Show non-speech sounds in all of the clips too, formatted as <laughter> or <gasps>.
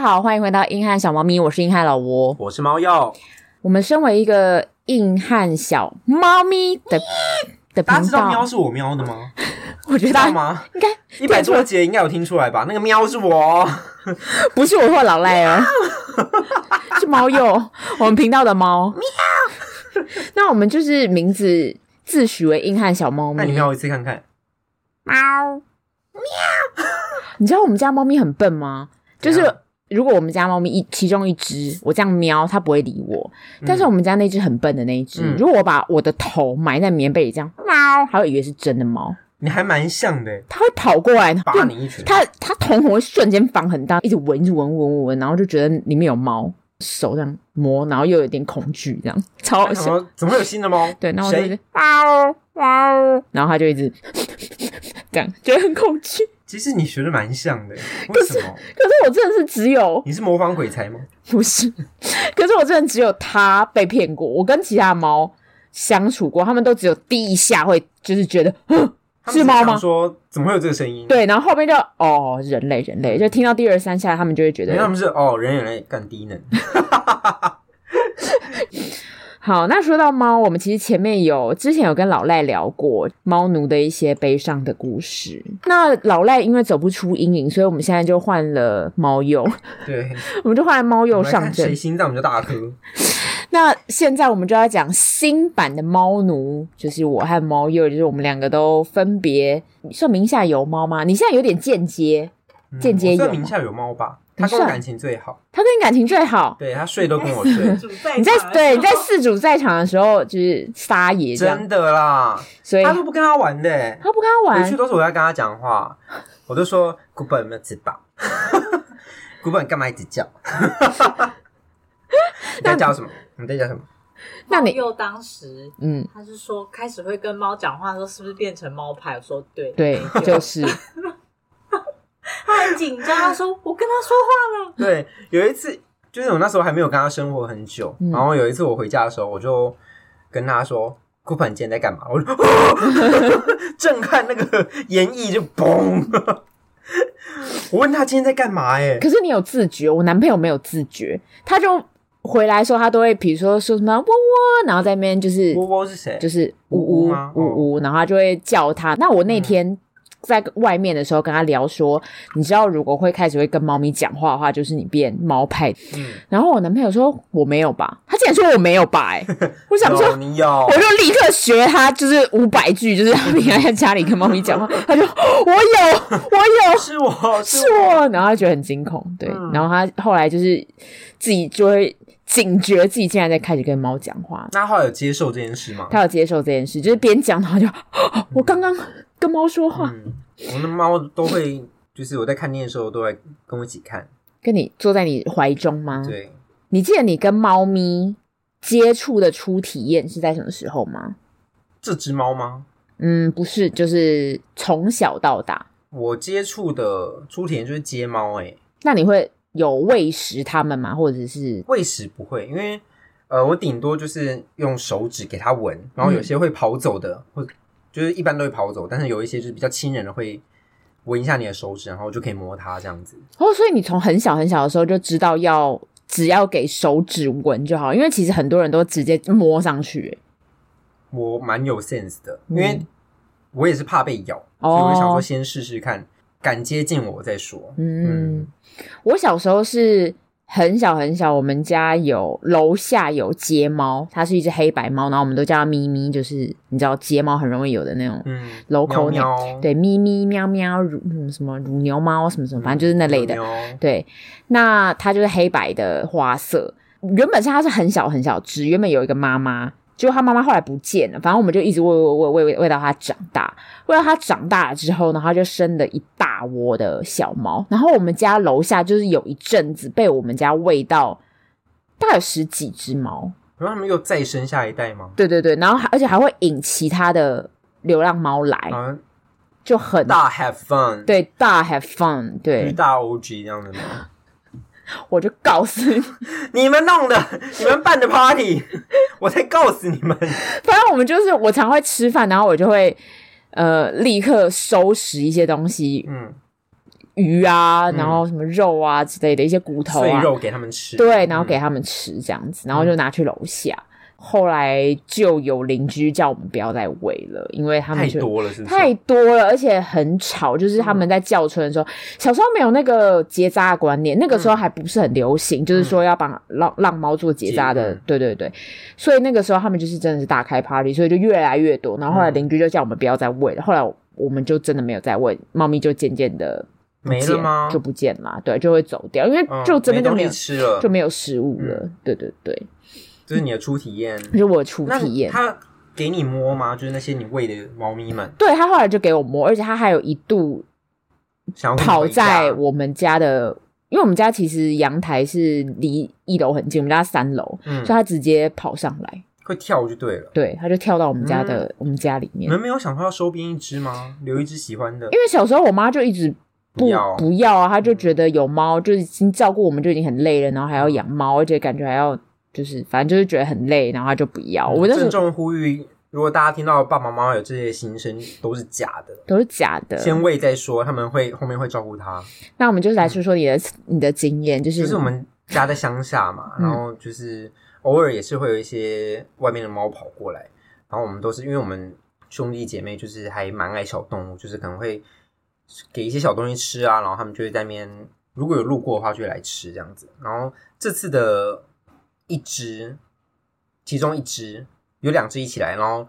家好，欢迎回到硬汉小猫咪，我是硬汉老吴，我是猫鼬。我们身为一个硬汉小猫咪的的频道，大家知道喵是我喵的吗？<laughs> 我觉得吗？应该一百多节应该有听出来吧？那个喵是我，<laughs> 不是我或老赖哦，是猫鼬，我们频道的猫 <laughs> 喵。那我们就是名字自诩为硬汉小猫咪，那你喵一次看看，猫喵。你知道我们家猫咪很笨吗？就是如果我们家猫咪一其中一只，我这样喵，它不会理我。但是我们家那只很笨的那一只，嗯、如果我把我的头埋在棉被里这样喵，它会以为是真的猫。你还蛮像的，它会跑过来扒你一拳。它它瞳孔会瞬间放很大，一直闻，一直闻，闻闻闻，然后就觉得里面有猫，手这样摸，然后又有点恐惧，这样超好笑。怎么会有新的猫？<laughs> 对，然后就喵喵，然后它就一直 <laughs> 这样，觉得很恐惧。其实你学的蛮像的，为什么？可是，可是我真的是只有你是模仿鬼才吗？不是，<laughs> 可是我真的只有他被骗过。我跟其他猫相处过，他们都只有第一下会就是觉得是猫吗？说怎么会有这个声音？对，然后后面就哦人类人类，就听到第二三下，他们就会觉得他们是哦人人类干低能。<laughs> 好，那说到猫，我们其实前面有之前有跟老赖聊过猫奴的一些悲伤的故事。那老赖因为走不出阴影，所以我们现在就换了猫鼬。对，<laughs> 我们就换了猫鼬上阵。谁心脏比较大颗？那现在我们就要讲新版的猫奴，就是我和猫鼬，就是我们两个都分别算名下有猫吗？你现在有点间接，间接有。算名下有猫吧。他跟我感情最好，他跟你感情最好，对，他睡都跟我睡。<laughs> 你在对你在四主在场的时候就是撒野，真的啦，所以他都不跟他玩的，他不跟他玩，回去都是我在跟他讲话，我就说古本有没有吃饱？<laughs> 古本干嘛一直叫？<laughs> 你在叫什么？你在叫什么？那你又当时嗯，他是说开始会跟猫讲话的时候，是不是变成猫派？我说对，对，就是。他很紧张，他说：“我跟他说话了。<laughs> ”对，有一次就是我那时候还没有跟他生活很久，嗯、然后有一次我回家的时候，我就跟他说：“顾本今天在干嘛？”我就 <laughs> <laughs> 震撼那个演绎就嘣。我问他今天在干嘛？哎，可是你有自觉，我男朋友没有自觉，他就回来说他都会，比如说说什么“喔喔”，然后在那边就是“喔喔”是谁？就是“呜呜”吗？“呜呜”，然后他就会叫他。那我那天。嗯在外面的时候跟他聊说，你知道如果会开始会跟猫咪讲话的话，就是你变猫派。嗯，然后我男朋友说我没有吧，他竟然说我没有吧、欸，哎，我想说你有，我就立刻学他，就是五百句，就是他平常在家里跟猫咪讲话，他就我有，我有，<laughs> 是我。是我，然后他觉得很惊恐，对，嗯、然后他后来就是自己就会警觉自己竟然在开始跟猫讲话。那后来有接受这件事吗？他有接受这件事，就是边讲他就 <gasps> 我刚刚。跟猫说话，嗯，我们的猫都会，就是我在看电视的时候都会跟我一起看，跟你坐在你怀中吗？对，你记得你跟猫咪接触的初体验是在什么时候吗？这只猫吗？嗯，不是，就是从小到大，我接触的初体验就是接猫，哎，那你会有喂食它们吗？或者是喂食不会，因为呃，我顶多就是用手指给它闻，然后有些会跑走的，或、嗯就是一般都会跑走，但是有一些就是比较亲人的会闻一下你的手指，然后就可以摸它这样子。哦，所以你从很小很小的时候就知道要只要给手指闻就好，因为其实很多人都直接摸上去。我蛮有 sense 的，因为我也是怕被咬，嗯、所以我想说先试试看，敢接近我再说。嗯，嗯我小时候是。很小很小，我们家有楼下有街猫，它是一只黑白猫，然后我们都叫它咪咪，就是你知道街猫很容易有的那种，嗯，楼口鸟，对，咪咪喵喵乳什么乳牛猫什么什么，反正就是那类的，嗯、对，那它就是黑白的花色，原本是它是很小很小只，原本有一个妈妈。就他妈妈后来不见了，反正我们就一直喂喂喂喂喂喂到它长大，喂到它长大了之后呢，它就生了一大窝的小猫。然后我们家楼下就是有一阵子被我们家喂到大概有十几只猫。然后他们又再生下一代吗？对对对，然后而且还会引其他的流浪猫来，啊、就很大 have fun，对，大 have fun，对，大 OG 这样的吗？我就告诉你，<laughs> 你们弄的，你们办的 party，<laughs> 我才告诉你们。<laughs> 反正我们就是，我常会吃饭，然后我就会呃立刻收拾一些东西，嗯，鱼啊，然后什么肉啊之类的一些骨头啊，碎肉给他们吃，对，然后给他们吃这样子，然后就拿去楼下。后来就有邻居叫我们不要再喂了，因为他们太多了，是是？太多了，而且很吵。就是他们在叫春的时候，嗯、小时候没有那个结扎的观念，那个时候还不是很流行，嗯、就是说要帮让让猫做结扎的。对对对，所以那个时候他们就是真的是大开 party，所以就越来越多。然后后来邻居就叫我们不要再喂了，后来我们就真的没有再喂，猫咪就渐渐的没了吗？就不见了，对，就会走掉，因为就真的就没有、嗯、吃了，就没有食物了。嗯、对对对。这是你的初体验，就 <laughs> 是我的初体验。他给你摸吗？就是那些你喂的猫咪们。对，他后来就给我摸，而且他还有一度跑在我们家的，因为我们家其实阳台是离一楼很近，我们家三楼，嗯，所以他直接跑上来，会跳就对了。对，他就跳到我们家的、嗯、我们家里面。你们没有想说要收编一只吗？留一只喜欢的？因为小时候我妈就一直不不要，不要啊，她就觉得有猫就已经照顾我们就已经很累了，然后还要养猫，而且感觉还要。就是反正就是觉得很累，然后他就不要。我郑重呼吁，如果大家听到爸爸妈妈有这些心声，都是假的，都是假的。先喂再说，他们会后面会照顾他。那我们就是来说说你的、嗯、你的经验，就是就是我们家在乡下嘛，然后就是偶尔也是会有一些外面的猫跑过来，然后我们都是因为我们兄弟姐妹就是还蛮爱小动物，就是可能会给一些小东西吃啊，然后他们就会在那边如果有路过的话就会来吃这样子。然后这次的。一只，其中一只有两只一起来，然后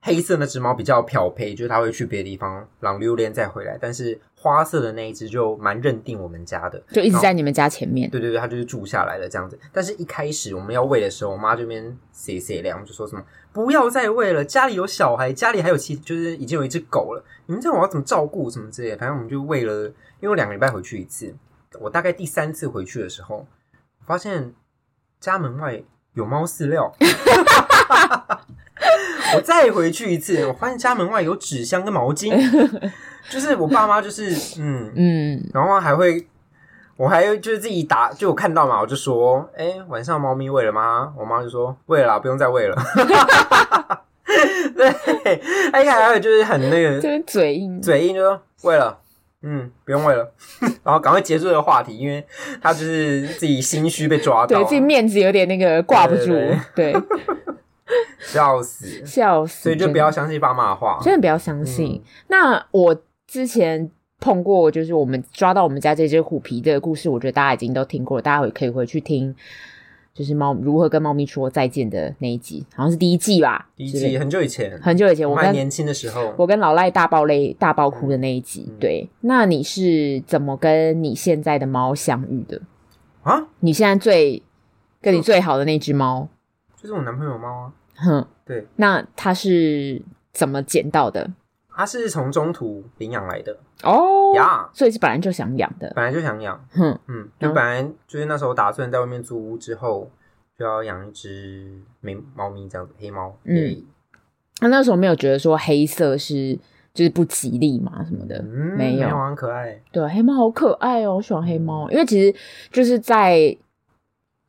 黑色那只猫比较漂配，就是它会去别的地方，浪溜连再回来。但是花色的那一只就蛮认定我们家的，就一直在你们家前面。对对对，它就是住下来了这样子。但是一开始我们要喂的时候，我妈这边谁谁凉就说什么不要再喂了，家里有小孩，家里还有其就是已经有一只狗了，你们这样我要怎么照顾什么之类的。反正我们就喂了，因为我两个礼拜回去一次，我大概第三次回去的时候，发现。家门外有猫饲料，<laughs> 我再回去一次，我发现家门外有纸箱跟毛巾，就是我爸妈就是嗯嗯，然后还会，我还就是自己打，就我看到嘛，我就说，哎、欸，晚上猫咪喂了吗？我妈就说喂了啦，不用再喂了。<laughs> 对，哎呀，还有就是很那个，就是嘴硬，嘴硬就说喂了。嗯，不用喂了，<laughs> 然后赶快结束这个话题，因为他就是自己心虚被抓到，对自己面子有点那个挂不住，对，<laughs> 笑死，笑死，所以就不要相信爸妈的话，真的不要相信。嗯、那我之前碰过，就是我们抓到我们家这只虎皮的故事，我觉得大家已经都听过了，大家也可以回去听。就是猫如何跟猫咪说再见的那一集，好像是第一季吧？第一季很久以前，很久以前，我们年轻的时候，我跟老赖大爆泪、大爆哭的那一集。嗯、对，那你是怎么跟你现在的猫相遇的啊？你现在最跟你最好的那只猫，就是我男朋友猫啊。哼，对。那它是怎么捡到的？他是从中途领养来的。哦。呀。所以是本来就想养的，本来就想养，哼，嗯，就本来就是那时候打算在外面租屋之后就要养一只美猫咪这样子，黑猫，嗯，那那时候没有觉得说黑色是就是不吉利嘛什么的，嗯，没有，很可爱，对，黑猫好可爱哦，我喜欢黑猫，因为其实就是在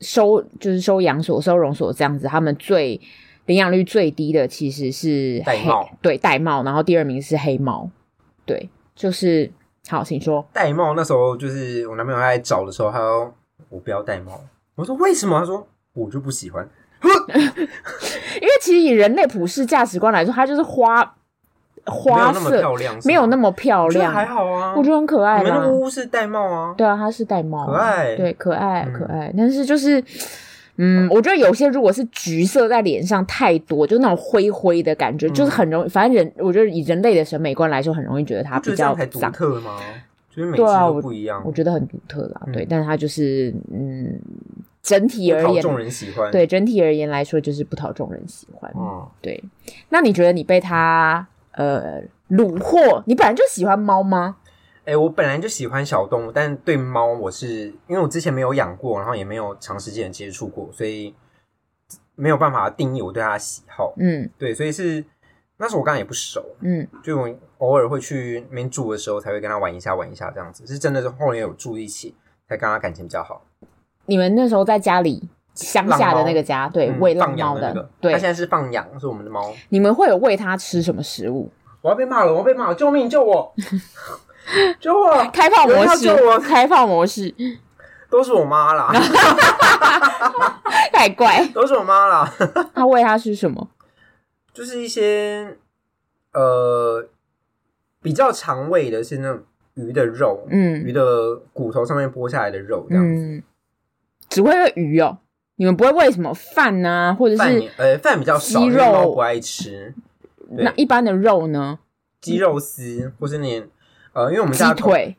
收就是收养所、收容所这样子，他们最领养率最低的其实是黑玳瑁，对，玳瑁，然后第二名是黑猫，对。就是好，请说。戴帽那时候就是我男朋友在找的时候，他说我不要戴帽。我说为什么？他说我就不喜欢。<laughs> 因为其实以人类普世价值观来说，它就是花花色，没有那么漂亮，没有那么漂亮，还好啊，我觉得很可爱。你们那屋是玳瑁啊？对啊，它是玳瑁，可爱，对，可爱，可爱。但是就是。嗯，我觉得有些如果是橘色在脸上太多，就那种灰灰的感觉，嗯、就是很容易。反正人，我觉得以人类的审美观来说，很容易觉得它比较独特吗？就是每次都不一样，我，我觉得很独特啦。嗯、对，但是它就是嗯，整体而言，讨众人喜欢。对，整体而言来说，就是不讨众人喜欢。嗯，对。那你觉得你被它呃虏获？你本来就喜欢猫吗？哎、欸，我本来就喜欢小动物，但对猫我是因为我之前没有养过，然后也没有长时间的接触过，所以没有办法定义我对它的喜好。嗯，对，所以是那时候我刚刚也不熟，嗯，就我偶尔会去那边住的时候才会跟它玩一下玩一下这样子，是真的是后面有住一起才跟它感情比较好。你们那时候在家里乡下的那个家，对，喂浪猫的，那个、对，它现在是放养，是我们的猫。你们会有喂它吃什么食物？我要被骂了，我要被骂了，救命，救我！<laughs> <laughs> 救我！开放模式，开放模式，都是我妈啦，<laughs> 太怪，<laughs> 都是我妈啦。他喂他吃什么？就是一些呃比较常喂的是那种鱼的肉，嗯，鱼的骨头上面剥下来的肉这样子。嗯、只会喂鱼哦，你们不会喂什么饭啊，或者是呃饭比较少，鸡肉不爱吃。那一般的肉呢？鸡肉丝，或是那呃，因为我们家鸡腿，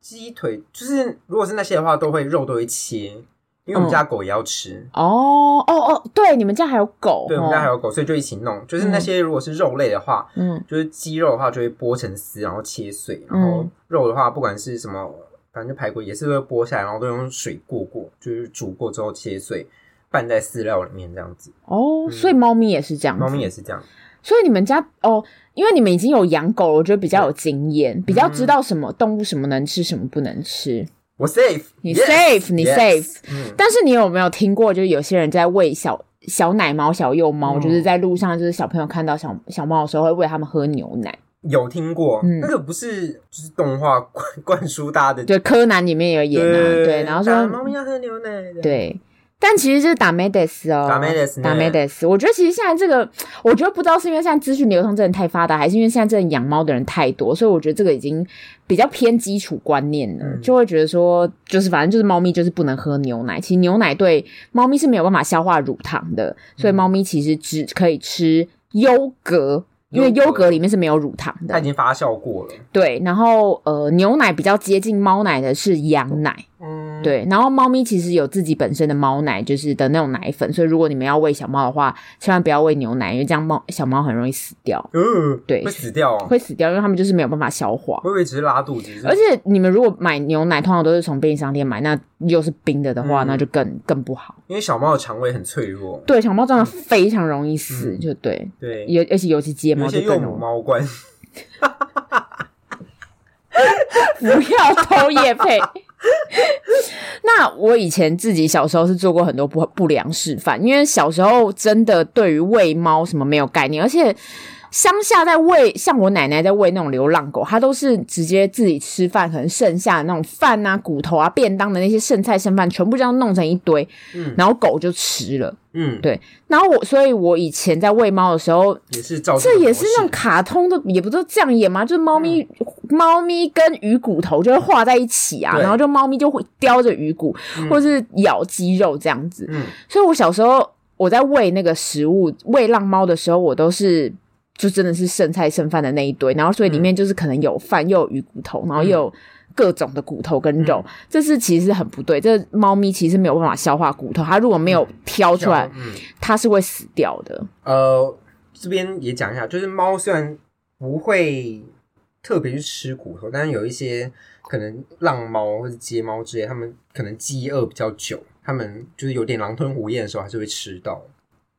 鸡腿就是如果是那些的话，都会肉都会切。因为我们家狗也要吃哦哦哦，对，你们家还有狗，对，我们家还有狗，所以就一起弄。就是那些如果是肉类的话，嗯，就是鸡肉的话就会剥成丝，然后切碎，然后肉的话不管是什么，反正就排骨也是会剥下来，然后都用水过过，就是煮过之后切碎，拌在饲料里面这样子。哦，所以猫咪也是这样，猫咪也是这样。所以你们家哦，因为你们已经有养狗了，我觉得比较有经验，比较知道什么动物什么能吃，什么不能吃。我 safe，你 safe，你 safe，但是你有没有听过，就是有些人在喂小小奶猫、小幼猫，就是在路上，就是小朋友看到小小猫的时候，会喂他们喝牛奶。有听过，那个不是就是动画灌 <laughs> 灌输大家的，对，柯南里面有演啊，对，然后说猫咪要喝牛奶，对。但其实就是打梅德斯哦，打梅德斯，打梅德斯。我觉得其实现在这个，我觉得不知道是因为现在资讯流通真的太发达，还是因为现在真的养猫的人太多，所以我觉得这个已经比较偏基础观念了，嗯、就会觉得说，就是反正就是猫咪就是不能喝牛奶。其实牛奶对猫咪是没有办法消化乳糖的，所以猫咪其实只可以吃优格。因为优格里面是没有乳糖的，它已经发酵过了。对，然后呃，牛奶比较接近猫奶的是羊奶，嗯，对。然后猫咪其实有自己本身的猫奶，就是的那种奶粉，所以如果你们要喂小猫的话，千万不要喂牛奶，因为这样猫小猫很容易死掉。嗯，对，会死掉，哦会死掉，因为它们就是没有办法消化。会不会只是拉肚子？而且你们如果买牛奶，通常都是从便利商店买，那又是冰的的话，那就更更不好。因为小猫的肠胃很脆弱，对，小猫真的非常容易死，就对，对，尤而且尤其接。而且幼母猫罐，不要偷夜配。<laughs> 那我以前自己小时候是做过很多不不良示范，因为小时候真的对于喂猫什么没有概念，而且。乡下在喂，像我奶奶在喂那种流浪狗，它都是直接自己吃饭，可能剩下的那种饭啊、骨头啊、便当的那些剩菜剩饭，全部这样弄成一堆，嗯，然后狗就吃了，嗯，对。然后我，所以我以前在喂猫的时候，也是照这也是那种卡通的，也不都这样演吗？就是猫咪，嗯、猫咪跟鱼骨头就会画在一起啊，然后就猫咪就会叼着鱼骨，嗯、或者是咬鸡肉这样子。嗯，所以我小时候我在喂那个食物喂浪猫的时候，我都是。就真的是剩菜剩饭的那一堆，然后所以里面就是可能有饭，又有鱼骨头，然后又有各种的骨头跟肉，嗯、这是其实很不对。这猫咪其实没有办法消化骨头，它如果没有挑出来，它是会死掉的。呃，这边也讲一下，就是猫虽然不会特别去吃骨头，但是有一些可能浪猫或者街猫之类，它们可能饥饿比较久，它们就是有点狼吞虎咽的时候，还是会吃到。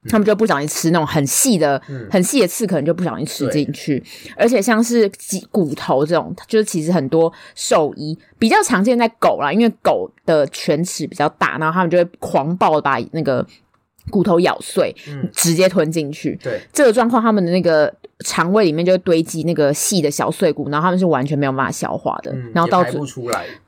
他们就不小心吃那种很细的、嗯、很细的刺，可能就不小心吃进去。而且像是鸡骨头这种，就是其实很多兽医比较常见在狗啦，因为狗的犬齿比较大，然后他们就会狂暴的把那个骨头咬碎，嗯、直接吞进去。对。这个状况，他们的那个肠胃里面就会堆积那个细的小碎骨，然后他们是完全没有办法消化的，嗯、然后到最后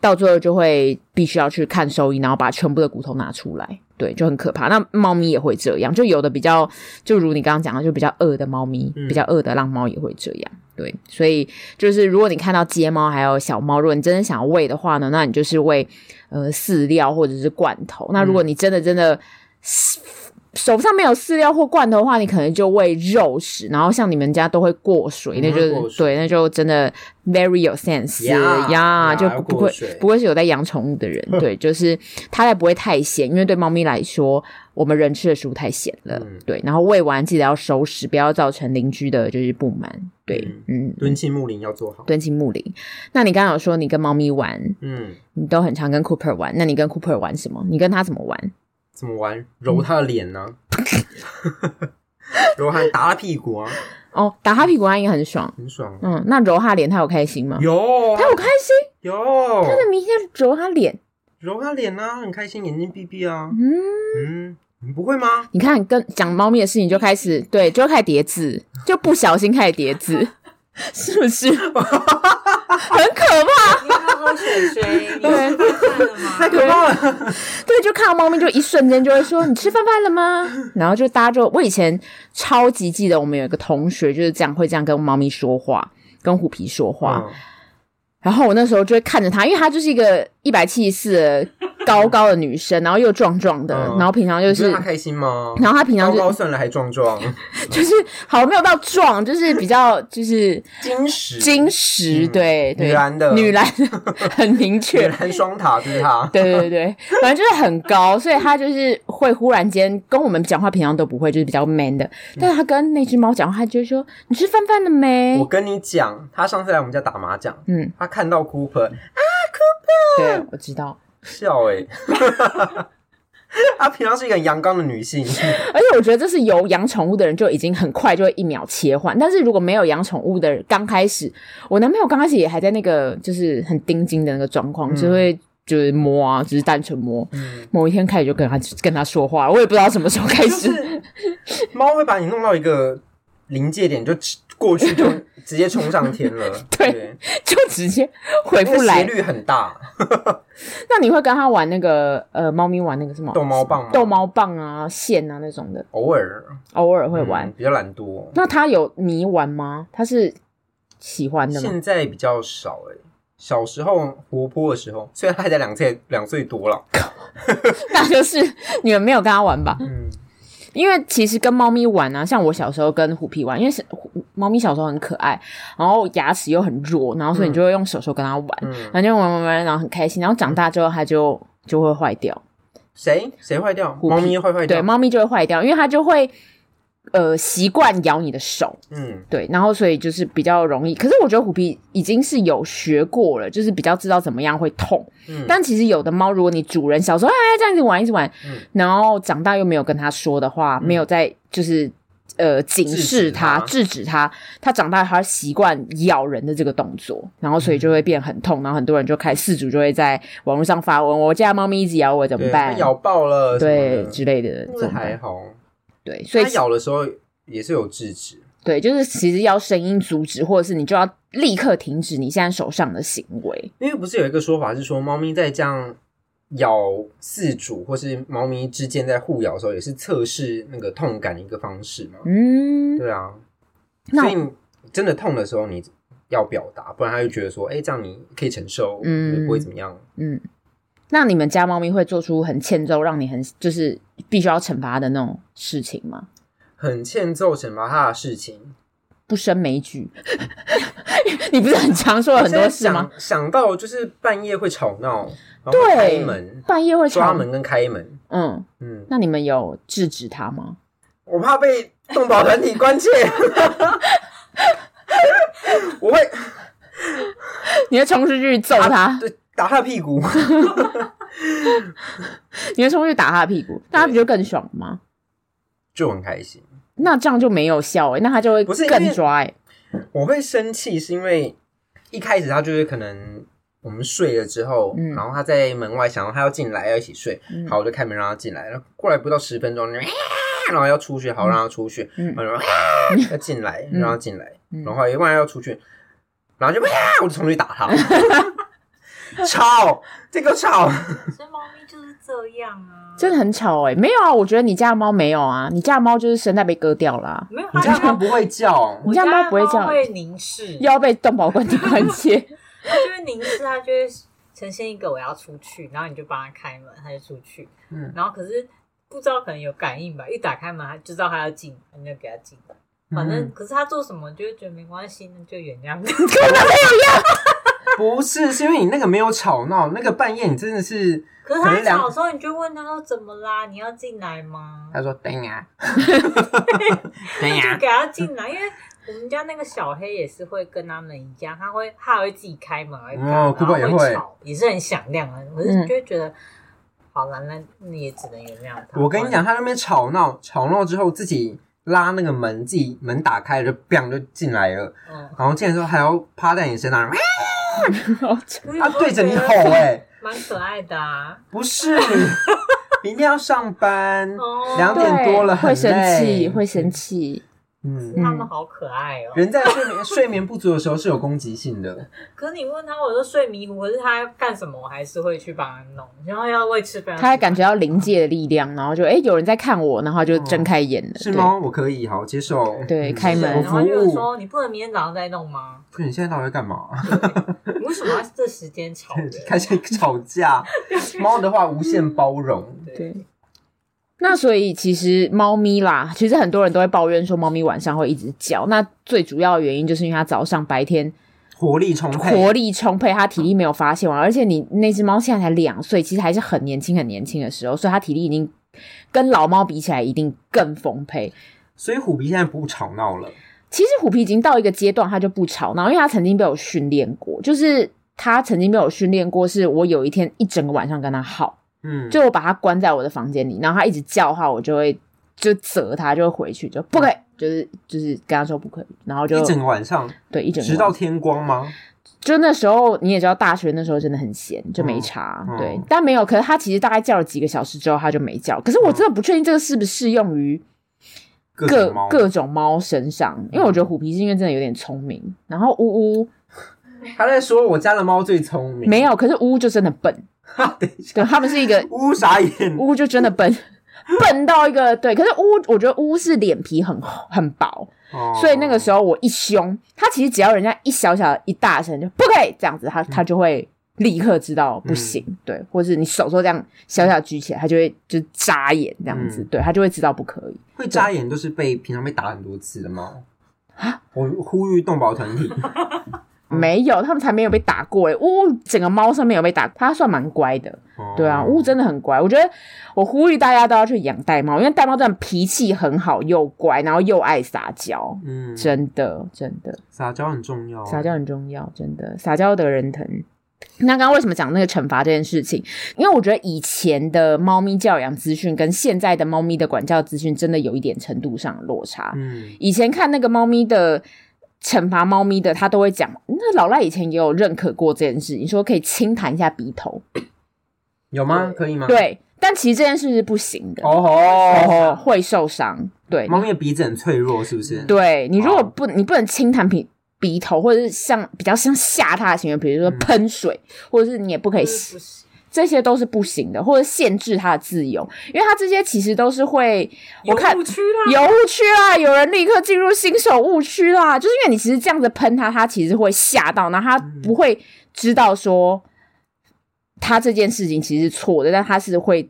到最后就会必须要去看兽医，然后把全部的骨头拿出来。对，就很可怕。那猫咪也会这样，就有的比较，就如你刚刚讲的，就比较饿的猫咪，嗯、比较饿的浪猫也会这样。对，所以就是如果你看到街猫还有小猫，如果你真的想要喂的话呢，那你就是喂呃饲料或者是罐头。那如果你真的真的。手上没有饲料或罐头的话，你可能就喂肉食，然后像你们家都会过水，那就对，那就真的 very 有 sense 呀，就不会不会是有在养宠物的人，<laughs> 对，就是它也不会太咸，因为对猫咪来说，我们人吃的食物太咸了，对，然后喂完记得要收拾，不要造成邻居的就是不满，对，嗯，敦亲睦邻要做好，敦亲睦邻。那你刚刚有说你跟猫咪玩，嗯，你都很常跟 Cooper 玩，那你跟 Cooper 玩什么？你跟他怎么玩？怎么玩？揉他的脸呢？<laughs> 揉他打他屁股啊！哦，打他屁股他应该很爽，很爽。嗯，那揉他脸他有开心吗？有，他有开心。有，他的明天揉他脸，揉他脸啊，很开心，眼睛闭闭啊。嗯嗯，你不会吗？你看，跟讲猫咪的事情就开始，对，就开始叠字，就不小心开始叠字，<laughs> 是不是？很可怕。<laughs> 你要喝水水，你吃饭饭了吗？太可怕了。<laughs> 对，就看到猫咪，就一瞬间就会说：“你吃饭饭了吗？” <laughs> 然后就大家就，我以前超级记得，我们有一个同学就是这样会这样跟猫咪说话，跟虎皮说话。嗯然后我那时候就会看着他，因为他就是一个一百七十四的高高的女生，然后又壮壮的，嗯、然后平常就是她开心吗？然后她平常就高高算了还壮壮，<laughs> 就是好没有到壮，就是比较就是金石金石，对对，女篮的。女篮很明确，女篮双塔就是她，对对对，反正就是很高，所以她就是会忽然间跟我们讲话，平常都不会，就是比较 man 的，但是她跟那只猫讲话，她就会说：“你吃饭饭了没？”我跟你讲，她上次来我们家打麻将，嗯，她。看到 Cooper 啊，Cooper，对，我知道，笑哎、欸，<laughs> 她平常是一个很阳刚的女性，<laughs> 而且我觉得这是有养宠物的人就已经很快就会一秒切换，但是如果没有养宠物的人，刚开始，我男朋友刚开始也还在那个就是很盯紧的那个状况，嗯、就会就是摸啊，只是单纯摸，嗯、某一天开始就跟他跟他说话，我也不知道什么时候开始，猫、就是、会把你弄到一个临界点就。过去就直接冲上天了，<laughs> 对，对就直接回不来，斜率很大。<laughs> 那你会跟他玩那个呃，猫咪玩那个什么逗猫棒吗？逗猫棒啊，线啊那种的，偶尔偶尔会玩，嗯、比较懒惰。那他有迷玩吗？他是喜欢的吗？现在比较少哎、欸，小时候活泼的时候，虽然他还在两岁两岁多了，那就是你们没有跟他玩吧？嗯。因为其实跟猫咪玩啊，像我小时候跟虎皮玩，因为是猫咪小时候很可爱，然后牙齿又很弱，然后所以你就会用手手跟它玩，嗯、然后就玩玩玩，然后很开心。然后长大之后，它就就会坏掉。谁谁坏掉？猫咪会坏掉？对，猫咪就会坏掉，因为它就会。呃，习惯咬你的手，嗯，对，然后所以就是比较容易。可是我觉得虎皮已经是有学过了，就是比较知道怎么样会痛。嗯，但其实有的猫，如果你主人小时候哎这样子玩一直玩，嗯，然后长大又没有跟他说的话，嗯、没有在就是呃警示他、制止他，他长大他习惯咬人的这个动作，然后所以就会变很痛，然后很多人就开始饲主就会在网络上发文，我家猫咪一直咬我怎么办？咬爆了，对之类的，这还好。对，所以它咬的时候也是有制止。对，就是其实要声音阻止，或者是你就要立刻停止你现在手上的行为。因为不是有一个说法是说，猫咪在这样咬饲主，或是猫咪之间在互咬的时候，也是测试那个痛感的一个方式嘛？嗯，对啊。所以真的痛的时候，你要表达，不然它就觉得说，哎，这样你可以承受，嗯，不会怎么样。嗯。那你们家猫咪会做出很欠揍，让你很就是必须要惩罚的那种事情吗？很欠揍惩罚它的事情，不胜枚举。<laughs> 你不是很常说了很多事吗？想，想到就是半夜会吵闹，对开门，半夜会吵抓门跟开门。嗯嗯，嗯，那你们有制止它吗？<laughs> 我怕被动保团体关切，<laughs> 我会，你会冲出去揍他？对。打他的屁股，<laughs> 你会冲去打他的屁股，那他不就更爽吗？就很开心。那这样就没有效哎、欸，那他就会更抓哎、欸。我会生气是因为一开始他就是可能我们睡了之后，嗯、然后他在门外想要他要进来要一起睡，嗯、好我就开门让他进来，然后过来不到十分钟，然后要出去，好让他出去，嗯、然后 <laughs> 要进来让他进来，嗯、然后一过来要出去，然后就 <laughs> 我就冲去打他。<laughs> 吵，这个吵。<laughs> 所以猫咪就是这样啊，真的很吵哎、欸。没有啊，我觉得你家的猫没有啊，你家的猫就是声带被割掉了、啊。没有，你家猫不会叫，你家猫不会叫，会凝视，又要被动保关关切。<laughs> 它就会凝视，它就会呈现一个我要出去，然后你就帮它开门，它就出去。嗯，然后可是不知道可能有感应吧，一打开门它就知道它要进，你就给它进。反正、嗯、可是它做什么就会觉得没关系，那就原谅。跟它没有用。<laughs> 不是，是因为你那个没有吵闹，那个半夜你真的是。可是他吵的时候，你就问他说：“怎么啦？你要进来吗？” <laughs> 他说：“等呀，<laughs> 等呀。”就给他进来，因为我们家那个小黑也是会跟他们一样，他会他还会自己开门，哦，然后会吵，也是很响亮啊。我是就会觉得，好了，那你也只能原谅他。我跟你讲，他那边吵闹，吵闹之后自己拉那个门，自己门打开了，就砰就进来了。嗯，然后进来之后还要趴在你身上。<laughs> 他对着你吼，哎，蛮可爱的啊。不是，<laughs> 明天要上班，两点多了，会生气，会生气。嗯，他们好可爱哦。人在睡眠 <laughs> 睡眠不足的时候是有攻击性的。可是你问他，我说睡迷糊，可是他要干什么，我还是会去帮他弄。然后要喂吃饭，他还感觉到临界的力量，然后就哎、欸，有人在看我，然后就睁开眼了。是吗？我可以，好接受。对，开门。然后就是说，你不能明天早上再弄吗？不是，你现在到底在干嘛？你为什么要这时间吵？<laughs> 开始吵架。猫的话，无限包容。对。那所以其实猫咪啦，其实很多人都会抱怨说猫咪晚上会一直叫。那最主要的原因就是因为它早上白天活力充沛，活力充沛，它体力没有发泄完。而且你那只猫现在才两岁，其实还是很年轻、很年轻的时候，所以它体力已经跟老猫比起来一定更丰沛。所以虎皮现在不吵闹了。其实虎皮已经到一个阶段，它就不吵闹，因为它曾经被我训练过，就是它曾经被我训练过，是我有一天一整个晚上跟它耗。嗯，就我把它关在我的房间里，然后它一直叫的话，我就会就责它，就会回去，就不可以，就是就是跟它说不可以，然后就一整个晚上，对，一整个直到天光吗？就那时候你也知道，大学那时候真的很闲，就没查，嗯、对，但没有。可是它其实大概叫了几个小时之后，它就没叫。可是我真的不确定这个是不是适用于各各各种猫身上，因为我觉得虎皮是因为真的有点聪明，然后呜呜，他在说我家的猫最聪明，没有，可是呜呜就真的笨。哈，<laughs> 等一下，对，他们是一个乌傻眼，乌就真的笨，<laughs> 笨到一个对。可是乌，我觉得乌是脸皮很很薄，哦、所以那个时候我一凶，他其实只要人家一小小一大声就不可以这样子，他他就会立刻知道不行，嗯、对，或是你手手这样小小举起来，他就会就眨眼这样子，嗯、对他就会知道不可以。会眨眼都是被平常被打很多次的猫啊！我呼吁动保团体。<laughs> 没有，他们才没有被打过诶。呜，整个猫上面有被打，它算蛮乖的。哦、对啊，呜真的很乖。我觉得我呼吁大家都要去养玳猫，因为玳猫真的脾气很好，又乖，然后又爱撒娇。嗯，真的真的，撒娇很重要，撒娇很重要，真的撒娇得人疼。那刚刚为什么讲那个惩罚这件事情？因为我觉得以前的猫咪教养资讯跟现在的猫咪的管教资讯真的有一点程度上的落差。嗯，以前看那个猫咪的。惩罚猫咪的，他都会讲。那老赖以前也有认可过这件事，你说可以轻弹一下鼻头，有吗？可以吗？对，但其实这件事是不行的。哦吼，哦，会受伤。对，猫咪的鼻子很脆弱，是不是？对，你如果不，你不能轻弹鼻鼻头，或者是像比较像吓它的行为，比如说喷水，嗯、或者是你也不可以洗。这些都是不行的，或者限制他的自由，因为他这些其实都是会，我看有误区啦，有误区啦，有人立刻进入新手误区啦，就是因为你其实这样子喷他，他其实会吓到，然后他不会知道说他这件事情其实是错的，但他是会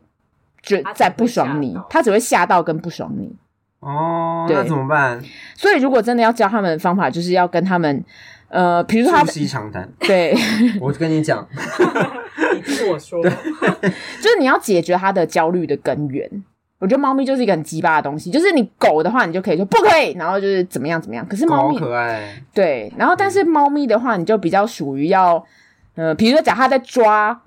就在不爽你，他只会吓到跟不爽你。哦，对那怎么办？所以如果真的要教他们的方法，就是要跟他们，呃，比如说他，促膝长谈，对，我就跟你讲。你听我说，<laughs> 就是你要解决它的焦虑的根源。我觉得猫咪就是一个很鸡巴的东西，就是你狗的话，你就可以说不可以，然后就是怎么样怎么样。可是猫咪可爱，对，然后但是猫咪的话，你就比较属于要，呃，比如说假它在抓。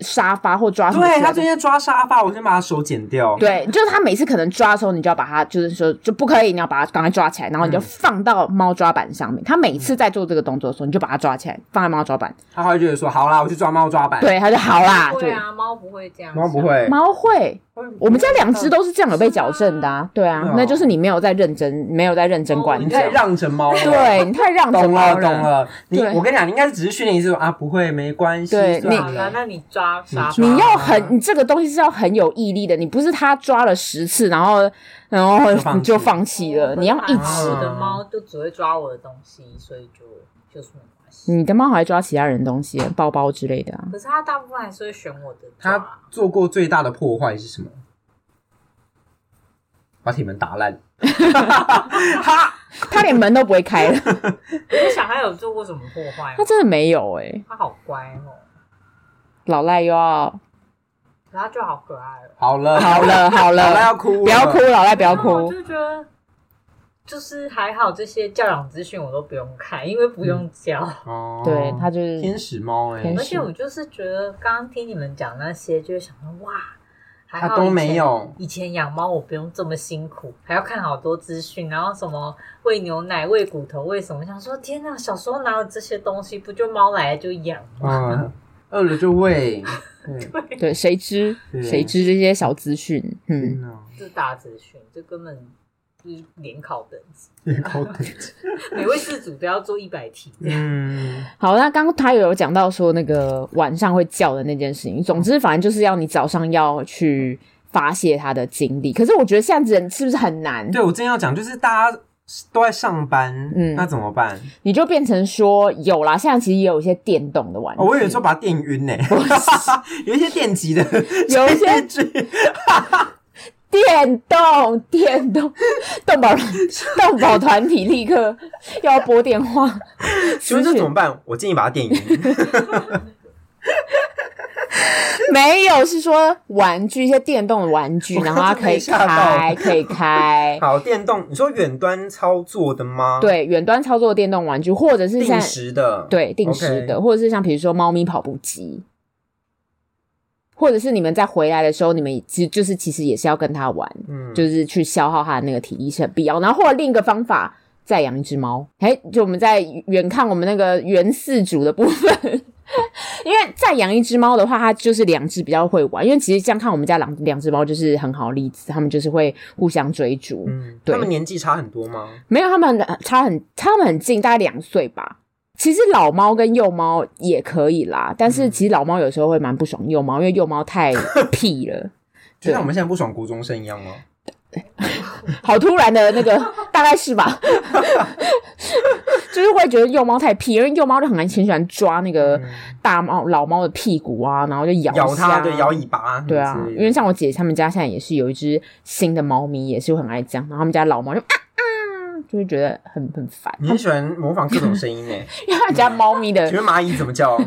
沙发或抓什么？对，他最近在抓沙发，我先把他手剪掉。对，就是他每次可能抓的时候，你就要把它，就是说就不可以，你要把它赶快抓起来，然后你就放到猫抓板上面。嗯、他每次在做这个动作的时候，你就把它抓起来，放在猫抓板。他会觉得说：“好啦，我去抓猫抓板。”对，他就好啦。对啊，猫不会这样。猫不会，猫会。我们家两只都是这样有被矫正的啊，对啊，那就是你没有在认真，没有在认真管。你太让着猫了，对，你太让着猫了，懂了，懂了。你，我跟你讲，你应该是只是训练一次啊，不会，没关系。对，你，那你抓啥？你要很，你这个东西是要很有毅力的，你不是他抓了十次，然后，然后你就放弃了，你要一直。我的猫就只会抓我的东西，所以就就是没关系。你的猫还抓其他人的东西，包包之类的啊？可是它大部分还是会选我的。它做过最大的破坏是什么？把铁门打烂。<laughs> 他他连门都不会开了。<laughs> 我想他有做过什么破坏？他真的没有哎、欸。他好乖哦。老赖又要。他就好可爱了。好了好了 <laughs> 好了，老赖要哭，不要哭，老赖不要哭。我就觉得。就是还好，这些教养资讯我都不用看，因为不用教。哦、嗯，对，它就是天使猫哎。而且我就是觉得，刚刚听你们讲那些，就会想说哇，还好它都没有。以前养猫我不用这么辛苦，还要看好多资讯，然后什么喂牛奶、喂骨头、喂什么，想说天哪，小时候哪有这些东西？不就猫来了就养吗？饿、嗯、了就喂。<laughs> 对对，谁知谁知这些小资讯？嗯，这大资讯，这根本。就是联考等级，联考等级，<laughs> 每位事主都要做一百题。嗯，好，那刚刚他有讲到说那个晚上会叫的那件事情，总之反正就是要你早上要去发泄他的精力。可是我觉得这样子人是不是很难？对，我真要讲，就是大家。都在上班，嗯，那怎么办？你就变成说有啦，现在其实也有一些电动的玩具。哦、我有时候把它电晕呢，<laughs> 有一些电击的，有一些 <laughs> 电动电动动保动保团体立刻要拨电话，<laughs> 请问这怎么办？我建议把它电晕。<laughs> 没有，是说玩具，一些电动的玩具，然后它可以开，可以开。<laughs> 好，电动，你说远端操作的吗？对，远端操作的电动玩具，或者是像定时的，对，定时的或者是像比如说猫咪跑步机，或者是你们在回来的时候，你们其实就是其实也是要跟它玩，嗯，就是去消耗它的那个体力是很必要。然后或者另一个方法，再养一只猫，哎，就我们在远看我们那个原四主的部分。<laughs> 因为再养一只猫的话，它就是两只比较会玩。因为其实这样看，我们家两两只猫就是很好的例子，它们就是会互相追逐。嗯，对。它们年纪差很多吗？没有，它们差很差，他们很近，大概两岁吧。其实老猫跟幼猫也可以啦，但是其实老猫有时候会蛮不爽幼猫，因为幼猫太 <laughs> 屁了，就像我们现在不爽国中生一样吗？好突然的那个，大概是吧，<laughs> 就是会觉得幼猫太屁，因为幼猫就很很喜欢抓那个大猫老猫的屁股啊，然后就咬咬它，对，摇尾巴，对啊，因为像我姐他们家现在也是有一只新的猫咪，也是很爱这样，然后他们家老猫就啊啊，就会觉得很很烦。你很喜欢模仿各种声音呢？<laughs> 因为他们家猫咪的，<laughs> 请问蚂蚁怎么叫？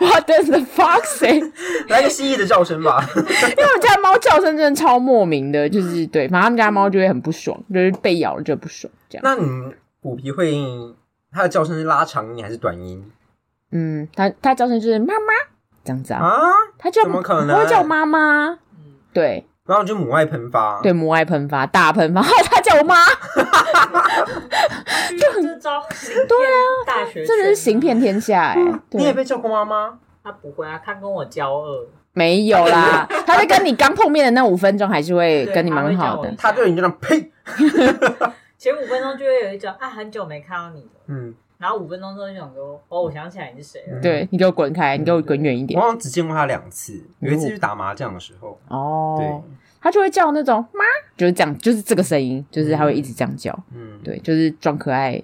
What does the fox say？<laughs> 来个蜥蜴的叫声吧。<laughs> 因为我们家猫叫声真的超莫名的，就是对，反正他们家猫就会很不爽，就是被咬了就不爽这样。那你虎皮会它的叫声是拉长音还是短音？嗯，它它叫声就是妈妈这样子啊。啊？它叫怎么可能？它会叫妈妈。嗯，对。然后就母爱喷发，对，母爱喷发，大喷发，<laughs> 他叫我妈，<laughs> 就很招，对啊，大学真的是行遍天下哎，你也被叫过妈妈？他不会啊，他跟我交恶，没有啦，<laughs> 他在跟你刚碰面的那五分钟还是会跟你蛮好的，他对你就那呸，前五分钟就会有一种啊，很久没看到你了，嗯，然后五分钟之后就想说，哦，我想起来你是谁了，对，你给我滚开，你给我滚远一点，我好像只见过他两次，有一次去打麻将的时候，哦，对。他就会叫那种妈，就是这样，就是这个声音，就是他会一直这样叫，嗯，对，就是装可爱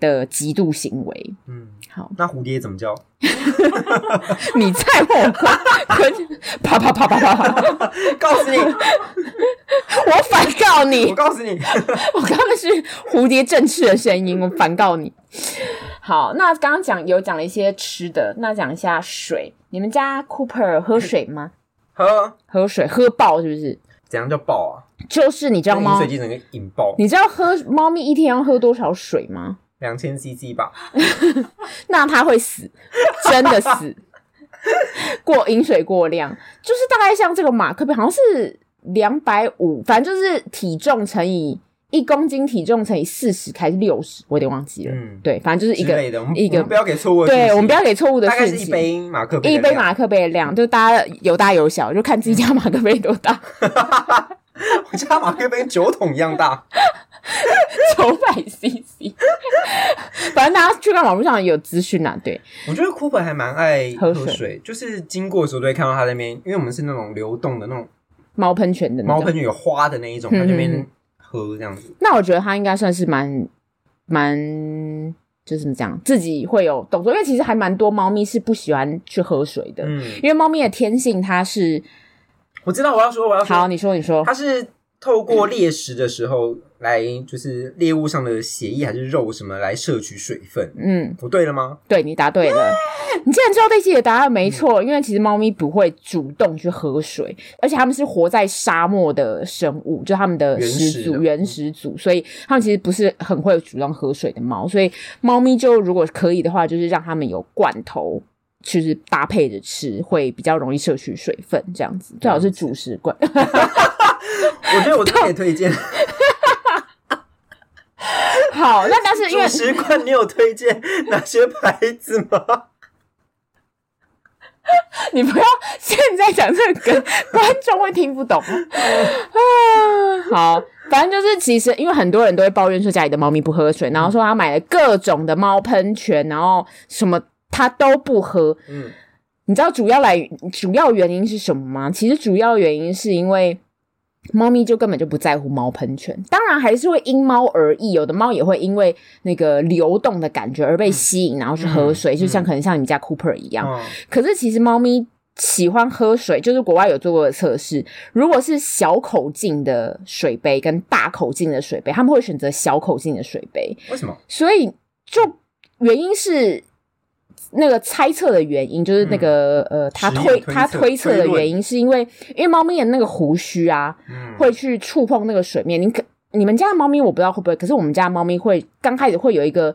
的极度行为，嗯，好，那蝴蝶怎么叫？<laughs> 你在我啪啪啪啪啪啪，<laughs> 告诉你，<laughs> 我反告你，我告诉你，我刚刚是蝴蝶振翅的声音，我反告你。好，那刚刚讲有讲了一些吃的，那讲一下水，你们家 Cooper 喝水吗？喝喝水喝爆是不是？怎样叫爆啊？就是你知道吗？饮水机整个引爆。你知道喝猫咪一天要喝多少水吗？两千 CC 吧。<laughs> 那他会死，<laughs> 真的死。过饮水过量，就是大概像这个马克杯，好像是两百五，反正就是体重乘以。一公斤体重乘以四十还是六十，我有点忘记了。嗯，对，反正就是一个一个，不要给错误。对，我们不要给错误的。大概是一杯马克杯，一杯马克杯的量，就大家有大有小，就看自己家马克杯多大。<laughs> 我家马克杯跟酒桶一样大，<laughs> 九百 CC。反正大家去看网络上有资讯啊。对，我觉得 Cooper 还蛮爱喝水，就是经过的时候都会看到他那边，因为我们是那种流动的那种猫喷泉的猫喷泉有花的那一种，他那边。喝这样子，那我觉得他应该算是蛮蛮，就是怎么讲，自己会有动作，因为其实还蛮多猫咪是不喜欢去喝水的，嗯，因为猫咪的天性它是，我知道我要说我要说，好，你说你说，它是透过猎食的时候。嗯来就是猎物上的血液还是肉什么来摄取水分？嗯，不对了吗？对，你答对了。<laughs> 你竟然知道这些的答案没错，嗯，因为其实猫咪不会主动去喝水，而且它们是活在沙漠的生物，就它们的始祖原始祖，所以它们其实不是很会主动喝水的猫。所以猫咪就如果可以的话，就是让它们有罐头，就是搭配着吃，会比较容易摄取水分。这样子最好是主食罐。<laughs> 我觉得我特别推荐。<laughs> 好，那但是因为主食罐，你有推荐哪些牌子吗？<laughs> 你不要现在讲这个梗，观众会听不懂。啊，好，反正就是其实因为很多人都会抱怨说家里的猫咪不喝水，然后说他买了各种的猫喷泉，然后什么他都不喝。嗯，你知道主要来主要原因是什么吗？其实主要原因是因为。猫咪就根本就不在乎猫喷泉，当然还是会因猫而异。有的猫也会因为那个流动的感觉而被吸引，然后去喝水，嗯、就像可能像你们家 Cooper 一样。嗯、可是其实猫咪喜欢喝水，就是国外有做过的测试，如果是小口径的水杯跟大口径的水杯，他们会选择小口径的水杯。为什么？所以就原因是。那个猜测的原因就是那个、嗯、呃，他推，推他推测的原因是因为因为猫咪的那个胡须啊，嗯、会去触碰那个水面。你可你们家的猫咪我不知道会不会，可是我们家的猫咪会刚开始会有一个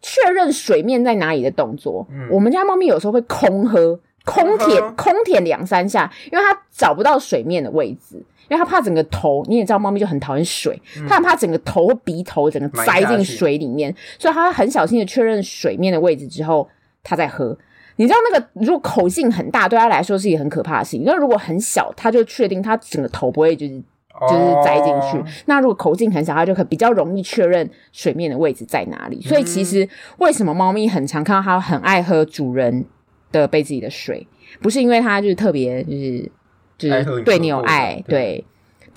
确认水面在哪里的动作。嗯、我们家猫咪有时候会空喝、空舔、空舔两三下，因为它找不到水面的位置，因为它怕整个头。你也知道，猫咪就很讨厌水，它很怕整个头或鼻头整个栽进水里面，所以它会很小心的确认水面的位置之后。他在喝，你知道那个如果口径很大，对他来说是一个很可怕的事情。那如果很小，他就确定他整个头不会就是就是栽进去。Oh. 那如果口径很小，他就可比较容易确认水面的位置在哪里。所以其实为什么猫咪很常看到它很爱喝主人的杯子里的水，不是因为它就是特别就是就是对你有爱，对。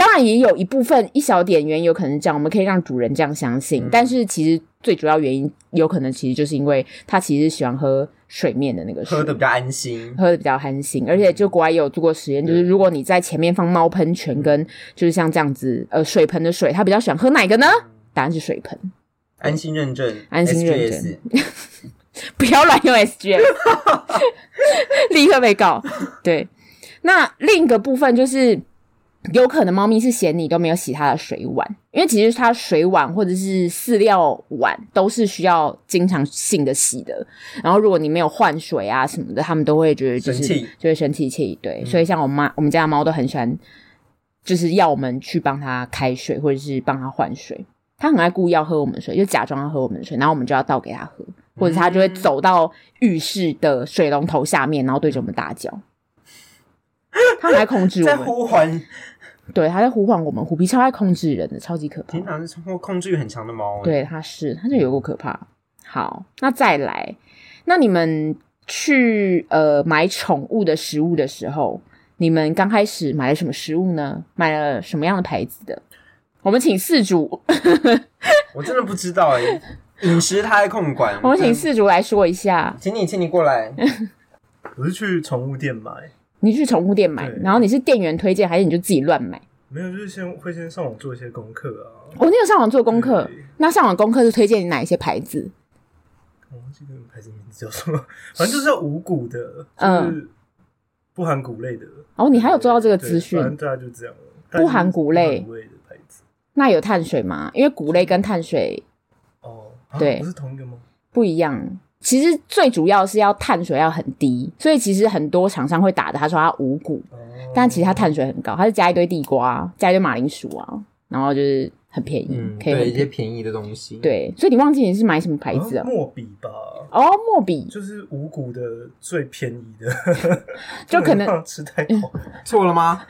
当然也有一部分一小点原因有可能是这样，我们可以让主人这样相信。嗯、但是其实最主要原因有可能其实就是因为他其实喜欢喝水面的那个水，喝的比较安心，喝的比较安心。而且就国外也有做过实验，嗯、就是如果你在前面放猫喷泉跟就是像这样子呃水盆的水，他比较喜欢喝哪个呢？答案是水盆。安心认证，安心认证，<laughs> 不要乱用 SGS，<laughs> 立刻被告。对，那另一个部分就是。有可能猫咪是嫌你都没有洗它的水碗，因为其实它水碗或者是饲料碗都是需要经常性的洗的。然后如果你没有换水啊什么的，它们都会觉得就是生气，就会生气气。对，嗯、所以像我妈我们家的猫都很喜欢，就是要我们去帮它开水或者是帮它换水。它很爱故意要喝我们的水，就假装要喝我们的水，然后我们就要倒给它喝，或者它就会走到浴室的水龙头下面，然后对着我们大叫。它很爱控制我们，<laughs> 在呼唤。对，它在呼唤我们。虎皮超爱控制人的，超级可怕。平常是控制欲很强的猫。对，它是，它就有够可怕。好，那再来，那你们去呃买宠物的食物的时候，你们刚开始买了什么食物呢？买了什么样的牌子的？我们请饲主。我真的不知道哎、欸，饮食他在控管。<laughs> 我们请饲主来说一下，请你，请你过来。<laughs> 我是去宠物店买。你去宠物店买，然后你是店员推荐，还是你就自己乱买？没有，就是先会先上网做一些功课啊。哦，你有上网做功课？那上网功课是推荐你哪一些牌子？我忘记那个牌子名字叫什么，反正就是要无谷的，嗯，不含谷类的。哦，你还有做到这个资讯？反正大概就这样了。不含谷类，类的牌子。那有碳水吗？因为谷类跟碳水，哦，对，不是同一个吗？不一样。其实最主要是要碳水要很低，所以其实很多厂商会打的，他说他五谷，但其实他碳水很高，他是加一堆地瓜，加一堆马铃薯啊，然后就是很便宜，嗯、可以对一些便宜的东西。对，所以你忘记你是买什么牌子啊？墨笔吧。哦，墨笔就是五谷的最便宜的，<laughs> <laughs> 就可能吃太多，<laughs> 错了吗？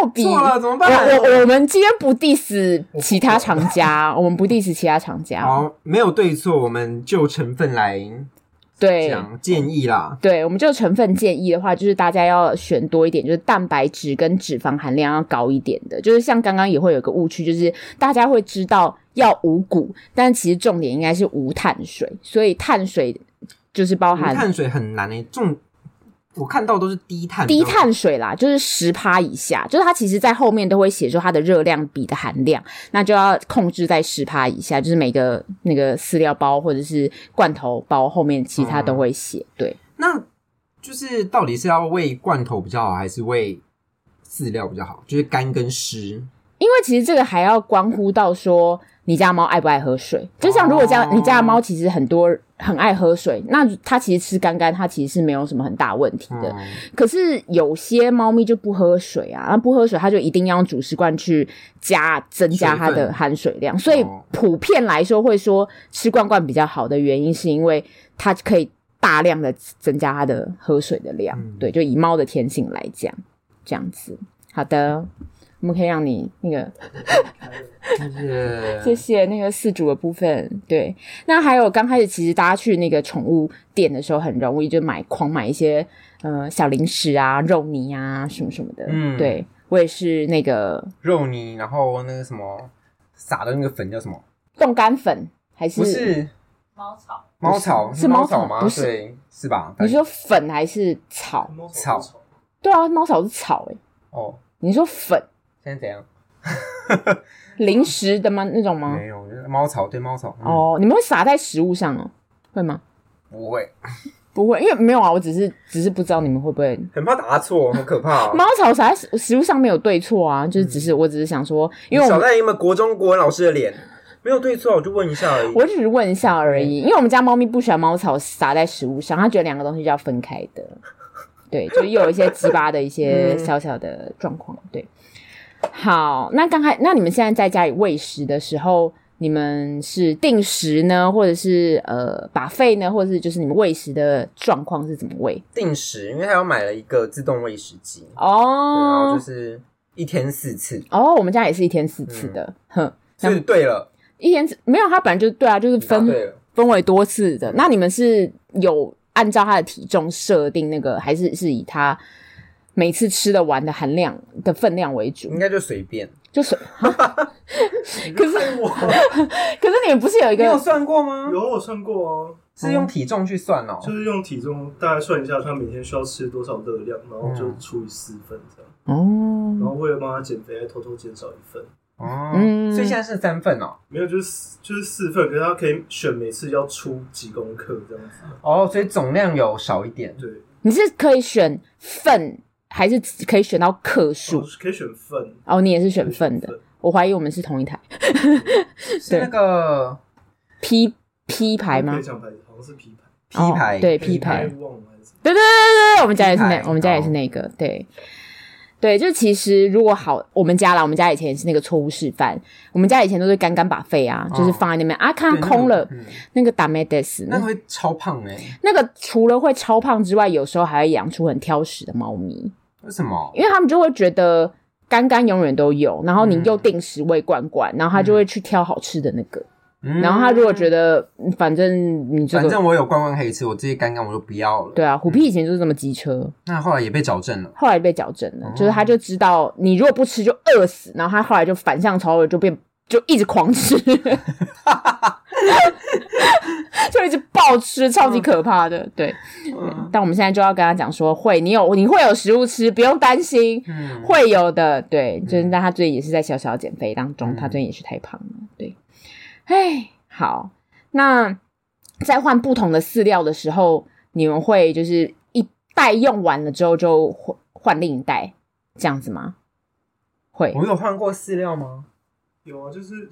墨笔错了怎么办？我我我们今天不 diss 其他厂家，我们不 diss 其他厂家。好，没有对错，我们就成分来对讲建议啦。对，我们就成分建议的话，就是大家要选多一点，就是蛋白质跟脂肪含量要高一点的。就是像刚刚也会有个误区，就是大家会知道。要无谷，但其实重点应该是无碳水，所以碳水就是包含碳水很难诶、欸，重我看到都是低碳低碳水啦，就是十趴以下，就是它其实在后面都会写说它的热量比的含量，那就要控制在十趴以下，就是每个那个饲料包或者是罐头包后面其他都会写。嗯、对，那就是到底是要喂罐头比较好，还是喂饲料比较好？就是干跟湿，因为其实这个还要关乎到说。你家猫爱不爱喝水？就像如果家你家的猫其实很多很爱喝水，那它其实吃干干，它其实是没有什么很大问题的。可是有些猫咪就不喝水啊，那不喝水，它就一定要用主食罐去加增加它的含水量。所以普遍来说，会说吃罐罐比较好的原因，是因为它可以大量的增加它的喝水的量。嗯、对，就以猫的天性来讲，这样子。好的，我们可以让你那个，谢谢谢谢那个四主的部分。对，那还有刚开始其实大家去那个宠物店的时候，很容易就买狂买一些呃小零食啊、肉泥啊什么什么的。嗯，对我也是那个肉泥，然后那个什么撒的那个粉叫什么？冻干粉还是？不是猫草？猫草是猫草吗？不是，对是吧？你说粉还是草？草？对啊，猫草是草哎、欸。哦，你说粉现在怎样？零食的吗？那种吗？没有，猫草对猫草。嗯、哦，你们会撒在食物上哦？会吗？不会，不会，因为没有啊。我只是只是不知道你们会不会，很怕答错，很可怕、啊。<laughs> 猫草撒在食物上没有对错啊，就是只是、嗯、我只是想说，因为我们少在你们国中国文老师的脸，没有对错，我就问一下而已。我只是问一下而已，因为我们家猫咪不喜欢猫草撒在食物上，它觉得两个东西就要分开的。对，就又有一些鸡巴的一些 <laughs> 小小的状况。对，好，那刚才那你们现在在家里喂食的时候，你们是定时呢，或者是呃 buffet 呢，或者是就是你们喂食的状况是怎么喂？定时，因为他有买了一个自动喂食机哦，然后就是一天四次。哦，我们家也是一天四次的，嗯、哼，是对了，一天没有，他本来就是对啊，就是分分为多次的。那你们是有？按照他的体重设定那个，还是是以他每次吃的完的含量的分量为主？应该就随便，就随。<laughs> 可是我，<laughs> 可是你们不是有一个？你有算过吗？有，我算过哦，是用体重去算哦，就是用体重大概算一下他每天需要吃多少热量，然后就除以四份这样。哦，然后为了帮他减肥，还偷偷减少一份。哦，嗯，所以现在是三份哦，没有，就是就是四份，可是他可以选每次要出几公克这样子。哦，所以总量有少一点。对，你是可以选份，还是可以选到克数？哦，可以选份。哦，你也是选份的。我怀疑我们是同一台。是那个 P P 牌吗？讲牌子好像是 P 牌，P 牌对 P 牌。对对对对对，我们家也是那，我们家也是那个对。对，就其实如果好，我们家啦，我们家以前也是那个错误示范。我们家以前都是干干把肺啊，哦、就是放在那边啊，看空了，那个ダメです，那个会超胖哎、欸。那个除了会超胖之外，有时候还会养出很挑食的猫咪。 为什么？因为他们就会觉得干干永远都有，然后你又定时喂罐罐，嗯、然后他就会去挑好吃的那个。然后他如果觉得，反正你这个，反正我有罐罐可以吃，我这些干干我就不要了。对啊，虎皮以前就是这么机车。那后来也被矫正了。后来被矫正了，就是他就知道你如果不吃就饿死，然后他后来就反向操作，就变就一直狂吃，<laughs> <laughs> 就一直暴吃，超级可怕的。对，但我们现在就要跟他讲说，会你有你会有食物吃，不用担心，会有的。对，就是但他最近也是在小小减肥当中，他最近也是太胖了。对。哎，好，那在换不同的饲料的时候，你们会就是一袋用完了之后就换换另一袋这样子吗？会。我有换过饲料吗？有啊，就是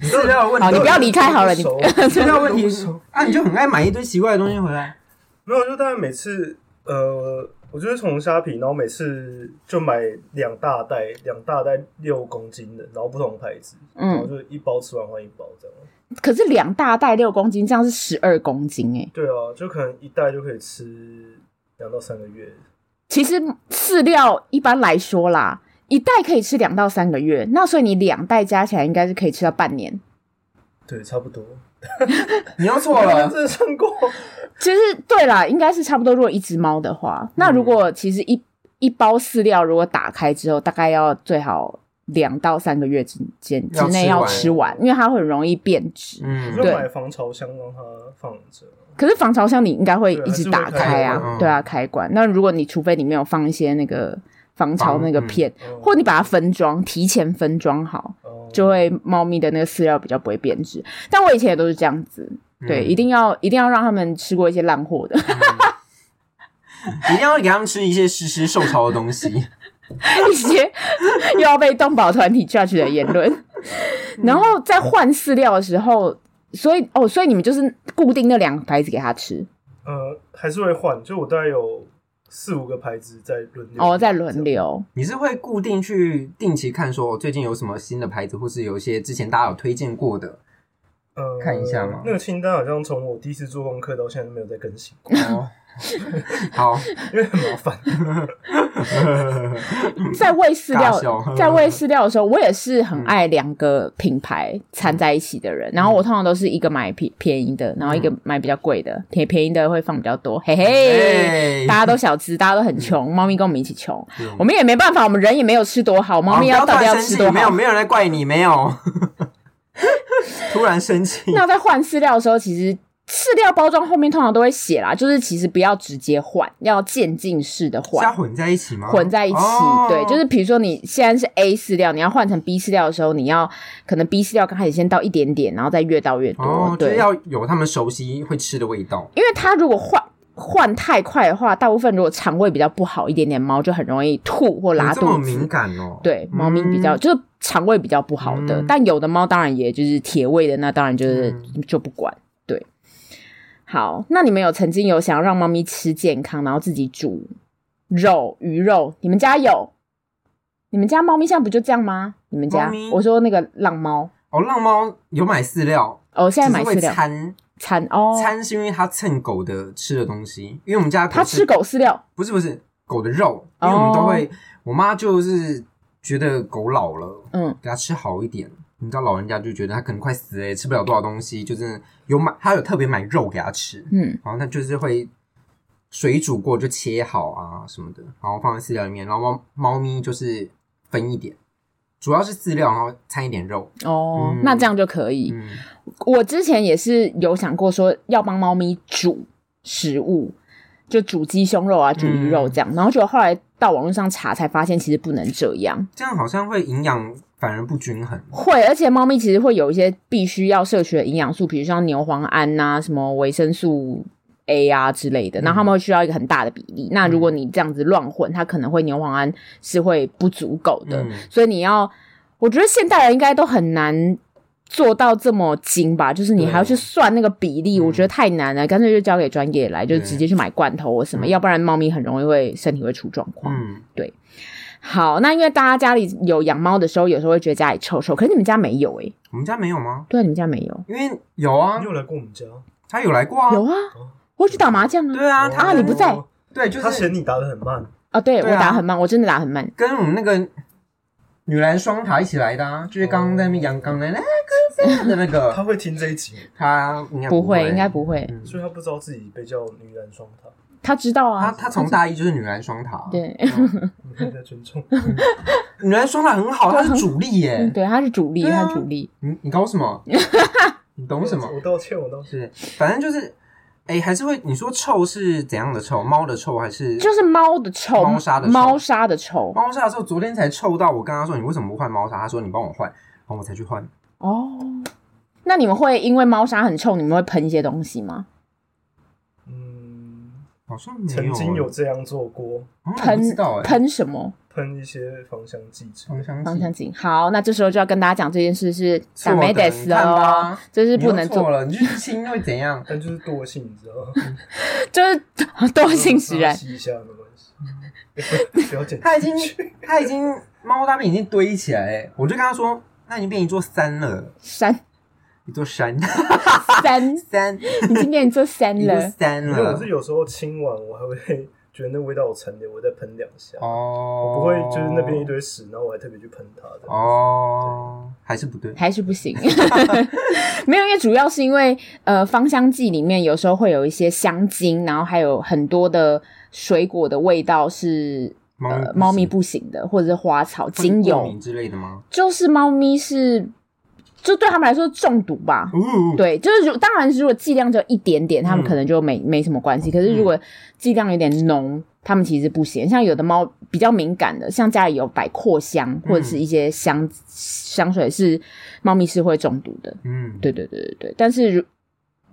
饲料问题。好，你不要离开好了，你饲料问题 <laughs> 啊，你就很爱买一堆奇怪的东西回来。没有，就大概每次呃。我就是从虾皮，然后每次就买两大袋，两大袋六公斤的，然后不同牌子，嗯，然后就一包吃完换一包这样。可是两大袋六公斤，这样是十二公斤哎。对啊，就可能一袋就可以吃两到三个月。其实饲料一般来说啦，一袋可以吃两到三个月，那所以你两袋加起来应该是可以吃到半年。对，差不多。<laughs> 你要错了，真的称过。其实对啦，应该是差不多。如果一只猫的话，那如果其实一一包饲料，如果打开之后，大概要最好两到三个月之间之内要吃完，因为它会很容易变质。嗯，对。买防潮箱让它放着。可是防潮箱你应该会一直打开啊，对啊，开关。那如果你除非里面有放一些那个防潮那个片，或你把它分装，提前分装好，就会猫咪的那个饲料比较不会变质。但我以前也都是这样子。对，一定要一定要让他们吃过一些烂货的，<laughs> 一定要给他们吃一些实施受潮的东西，<laughs> 一些又要被动保团体 judge 的言论。然后在换饲料的时候，所以哦，所以你们就是固定那两个牌子给他吃？呃，还是会换，就我大概有四五个牌子在轮流哦，在轮流。你是会固定去定期看，说最近有什么新的牌子，或是有一些之前大家有推荐过的？呃，看一下吗？那个清单好像从我第一次做功课到现在都没有再更新过。哦 <laughs> 好，因为很麻烦。<laughs> 在喂饲料，在喂饲料的时候，我也是很爱两个品牌掺在一起的人。然后我通常都是一个买便便宜的，然后一个买比较贵的。便便宜的会放比较多，嘿嘿。大家都小资，大家都很穷，猫咪跟我们一起穷，我们也没办法，我们人也没有吃多好，猫咪要到底要吃多好？没有，没有人来怪你，没有。<laughs> 突然生气。那在换饲料的时候，其实。饲料包装后面通常都会写啦，就是其实不要直接换，要渐进式的换。要混在一起吗？混在一起，哦、对，就是比如说你现在是 A 饲料，你要换成 B 饲料的时候，你要可能 B 饲料刚开始先倒一点点，然后再越倒越多。哦、对，要有他们熟悉会吃的味道。因为它如果换换太快的话，大部分如果肠胃比较不好一点点猫就很容易吐或拉肚子。这么敏感哦？对，猫咪比较、嗯、就是肠胃比较不好的，嗯、但有的猫当然也就是铁胃的，那当然就是、嗯、就不管。好，那你们有曾经有想要让猫咪吃健康，然后自己煮肉、鱼肉？你们家有？你们家猫咪现在不就这样吗？你们家？我说那个浪猫哦，浪猫有买饲料哦，现在买饲料餐餐哦，餐是因为它蹭狗的吃的东西，因为我们家它吃狗饲料，不是不是狗的肉，因为我们都会，哦、我妈就是觉得狗老了，嗯，给它吃好一点。你知道老人家就觉得他可能快死了，也吃不了多少东西，就是有买，他有特别买肉给他吃，嗯，然后他就是会水煮过就切好啊什么的，然后放在饲料里面，然后猫猫咪就是分一点，主要是饲料，然后掺一点肉。哦，嗯、那这样就可以。嗯、我之前也是有想过说要帮猫咪煮食物，就煮鸡胸肉啊，煮鱼肉这样，嗯、然后就后来到网络上查才发现其实不能这样，这样好像会营养。反而不均衡，会，而且猫咪其实会有一些必须要摄取的营养素，比如像牛磺胺呐、啊、什么维生素 A 啊之类的，那它们会需要一个很大的比例。嗯、那如果你这样子乱混，它可能会牛磺胺是会不足够的，嗯、所以你要，我觉得现代人应该都很难做到这么精吧，就是你还要去算那个比例，我觉得太难了，干脆就交给专业来，就直接去买罐头或什么，要不然猫咪很容易会身体会出状况。嗯，对。好，那因为大家家里有养猫的时候，有时候会觉得家里臭臭，可是你们家没有哎、欸？我们家没有吗？对，你们家没有，因为有啊，你有来过我们家？他有来过啊，有啊，我去打麻将啊。对啊，他你不在，对，就是他嫌你打的很慢啊。对，我打很慢，我真的打很慢，跟我们那个女篮双塔一起来的啊，就是刚刚在那边阳刚的那个的那个，<laughs> 他会听这一集？他不会，应该不会，所以他不知道自己被叫女篮双塔。他知道啊，他他从大一就是女篮双塔，对，你在尊重 <laughs> 女篮双塔很好，他是主力耶，对，他是主力，他主力。你你搞什么？<laughs> 你懂什么？我道歉，我道歉。反正就是，哎，还是会。你说臭是怎样的臭？猫的臭还是？就是猫的臭，猫砂的猫砂的臭。猫砂的臭，昨天才臭到我跟他说，你为什么不换猫砂？他说你帮我换，然后我才去换。哦，那你们会因为猫砂很臭，你们会喷一些东西吗？好像曾经有这样做过，喷喷什么？喷一些芳香剂，芳香剂。芳香剂。好，那这时候就要跟大家讲这件事是打没得死哦，这是不能做了。你去亲会怎样？<laughs> 但就是惰性，你知道吗？就是惰性使然。<laughs> 吸一下没关系，<laughs> 不要剪。他已经他已经猫大便已经堆起来，我就跟他说，那已经变一座山了。山。一座山，山山，已经变成一座山了。山了。我是有时候清完，我还会觉得那味道有残留，我再喷两下。哦。我不会就是那边一堆屎，然后我还特别去喷它的。哦。还是不对。还是不行。<laughs> 没有，因为主要是因为呃，芳香剂里面有时候会有一些香精，然后还有很多的水果的味道是呃猫咪不行的，或者是花草精油之类的吗？就是猫咪是。就对他们来说中毒吧，嗯、对，就是如当然如果剂量只有一点点，他们可能就没、嗯、没什么关系。可是如果剂量有点浓，他们其实不行。像有的猫比较敏感的，像家里有摆扩香或者是一些香、嗯、香水，是猫咪是会中毒的。嗯，对对对对对。但是如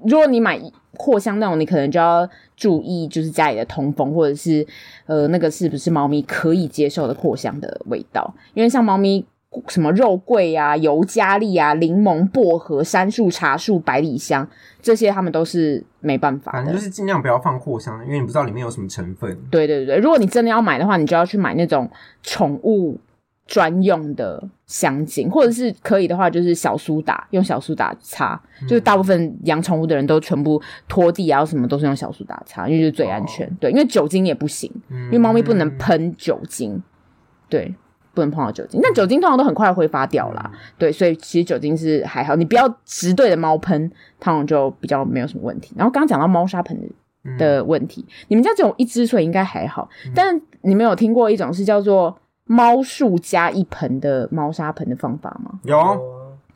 如果你买扩香那种，你可能就要注意，就是家里的通风，或者是呃那个是不是猫咪可以接受的扩香的味道，因为像猫咪。什么肉桂啊、尤加利啊、柠檬、薄荷、杉树、茶树、百里香，这些他们都是没办法的。反正就是尽量不要放扩香，因为你不知道里面有什么成分。对对对，如果你真的要买的话，你就要去买那种宠物专用的香精，或者是可以的话，就是小苏打，用小苏打擦。嗯、就是大部分养宠物的人都全部拖地啊，什么都是用小苏打擦，因为就是最安全。哦、对，因为酒精也不行，嗯、因为猫咪不能喷酒精，对，不能碰到酒精。但酒精通常都很快挥发掉啦，嗯、对，所以其实酒精是还好，你不要直对着猫喷，通常就比较没有什么问题。然后刚刚讲到猫砂盆的问题，嗯、你们家只有一只，所以应该还好。嗯、但你们有听过一种是叫做？猫树加一盆的猫砂盆的方法吗？有，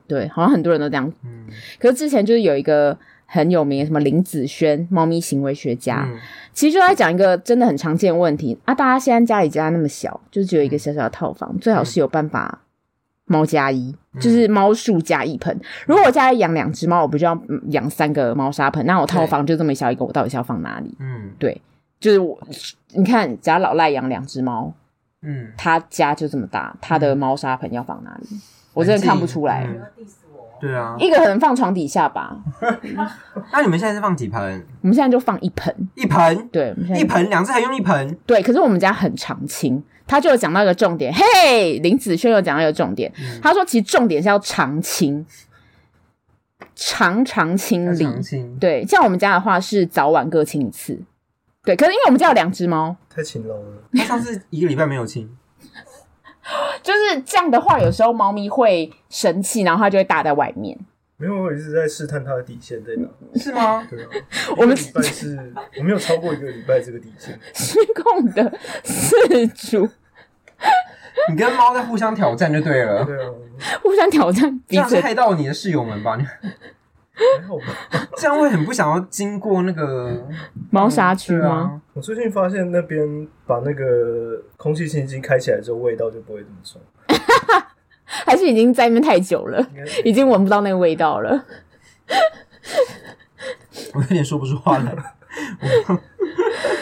对，好像很多人都这样。嗯，可是之前就是有一个很有名的什么林子轩猫咪行为学家，嗯、其实就在讲一个真的很常见的问题啊。大家现在家里家那么小，就是只有一个小小的套房，嗯、最好是有办法猫加一，嗯、就是猫树加一盆。如果我家里养两只猫，我不就要养三个猫砂盆？那我套房就这么小一个，我到底是要放哪里？嗯，对，就是我，你看，假如老赖养两只猫。嗯，他家就这么大，他的猫砂盆要放哪里？我真的看不出来。对啊，一个可能放床底下吧。<laughs> 那你们现在是放几盆？我们现在就放一盆，一盆。对，一盆，两只还用一盆。对，可是我们家很常青，他就有讲到一个重点。嘿，林子轩有讲到一个重点，他说其实重点是要常青，常常清理。对，像我们家的话是早晚各清一次。对，可是因为我们家有两只猫，太勤劳了。他上次一个礼拜没有亲，<laughs> 就是这样的话，有时候猫咪会生气，然后它就会打在外面。没有，我一直在试探它的底线在哪，是吗？对啊，<laughs> 我们礼拜是，我没有超过一个礼拜这个底线。失控的事主，你跟猫在互相挑战就对了，对啊，互相挑战，这样害到你的室友们吧？你。还好吧，这样会很不想要经过那个 <laughs> 猫砂区吗？啊？我最近发现那边把那个空气清新机开起来之后，味道就不会这么重。<laughs> 还是已经在那边太久了，已经闻不到那个味道了。<laughs> 我有点说不出话来。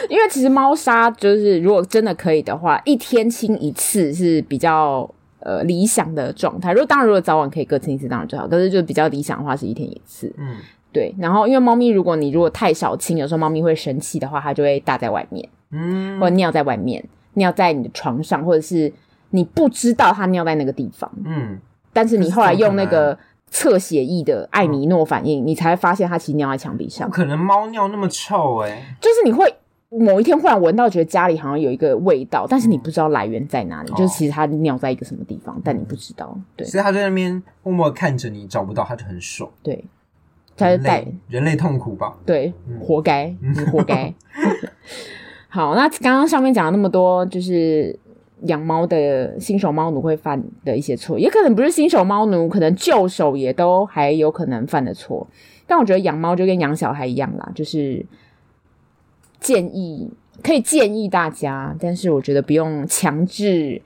因为其实猫砂就是，如果真的可以的话，一天清一次是比较。呃，理想的状态，如果当然，如果早晚可以各清一次，当然最好。可是，就比较理想的话，是一天一次。嗯，对。然后，因为猫咪，如果你如果太少清，有时候猫咪会生气的话，它就会大在外面，嗯，或者尿在外面，尿在你的床上，或者是你不知道它尿在那个地方，嗯。但是你后来用那个测血液的艾米诺反应，你才会发现它其实尿在墙壁上。不可能猫尿那么臭哎、欸，就是你会。某一天忽然闻到，觉得家里好像有一个味道，但是你不知道来源在哪里。嗯、就是其实它尿在一个什么地方，哦、但你不知道。对，所以它在那边默默看着你，找不到它就很爽。对，它就带人类痛苦吧？对，嗯、活该，<laughs> 你活该。<laughs> 好，那刚刚上面讲了那么多，就是养猫的新手猫奴会犯的一些错，也可能不是新手猫奴，可能旧手也都还有可能犯的错。但我觉得养猫就跟养小孩一样啦，就是。建议可以建议大家，但是我觉得不用强制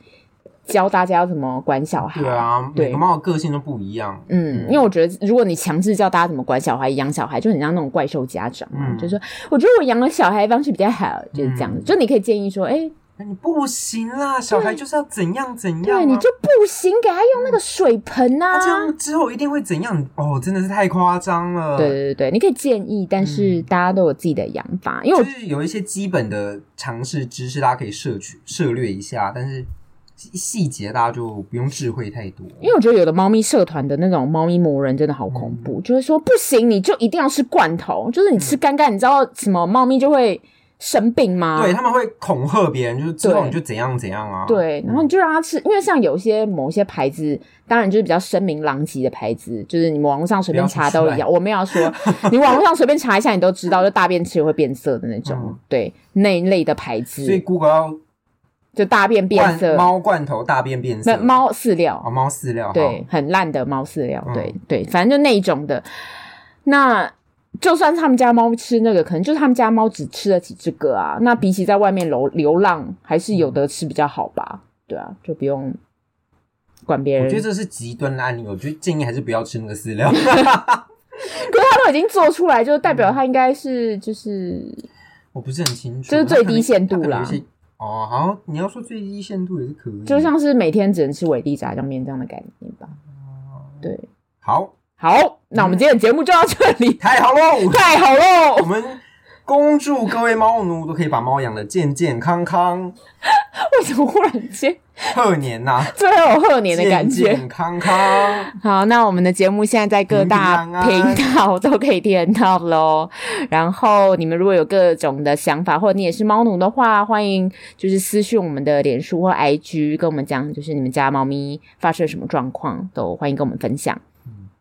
教大家要怎么管小孩。对啊，对，每个猫的个性都不一样。嗯，因为我觉得如果你强制教大家怎么管小孩、养小孩，就很像那种怪兽家长就是说我觉得我养了小孩方式比较好，就是这样子。嗯、就你可以建议说，哎、欸。你不行啦，小孩就是要怎样怎样，啊，对，你就不行，给他用那个水盆啊，这样之后一定会怎样？哦，真的是太夸张了。对对对，你可以建议，但是大家都有自己的养法，嗯、因为就是有一些基本的常识知识，大家可以摄取涉略一下，但是细节大家就不用智慧太多。因为我觉得有的猫咪社团的那种猫咪魔人真的好恐怖，嗯、就是说不行，你就一定要吃罐头，就是你吃干干，嗯、你知道什么猫咪就会。生病吗？对，他们会恐吓别人，就是之后你就怎样怎样啊。对，然后你就让他吃，因为像有些某些牌子，当然就是比较声名狼藉的牌子，就是你们网络上随便查都一样。我没有说，<laughs> 你网络上随便查一下，你都知道，就大便吃会变色的那种，嗯、对那一类的牌子。所以 Google 要就大便变色，猫罐头大便变色，猫饲料啊，猫饲料，对，很烂的猫饲料，对、嗯、对，反正就那一种的那。就算是他们家猫吃那个，可能就是他们家猫只吃了几只个啊。那比起在外面流流浪，还是有的吃比较好吧？对啊，就不用管别人。我觉得这是极端的案例，我觉得建议还是不要吃那个饲料。<laughs> 可是他都已经做出来，就代表他应该是就是，我不是很清楚，就是最低限度啦。哦，好，你要说最低限度也是可以，就像是每天只能吃伟力炸酱面这样的概念吧。对，好。好，那我们今天的节目就到这里。嗯、太好喽，太好喽！我们恭祝各位猫奴都可以把猫养的健健康康。<laughs> 为什么忽然间贺年呐、啊，最后有贺年的感觉，健健康康。好，那我们的节目现在在各大频道都可以听到喽。然后你们如果有各种的想法，或者你也是猫奴的话，欢迎就是私讯我们的脸书或 IG，跟我们讲，就是你们家猫咪发生什么状况，都欢迎跟我们分享。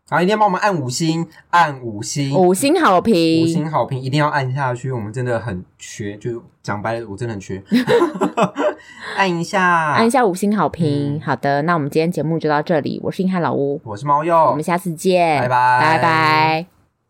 好，一定要帮我们按五星，按五星，五星好评，五星好评，一定要按下去。我们真的很缺，就讲白了，我真的很缺。<laughs> 按一下，按一下五星好评。嗯、好的，那我们今天节目就到这里。我是硬汉老屋，我是猫鼬，我们下次见，拜拜，拜拜。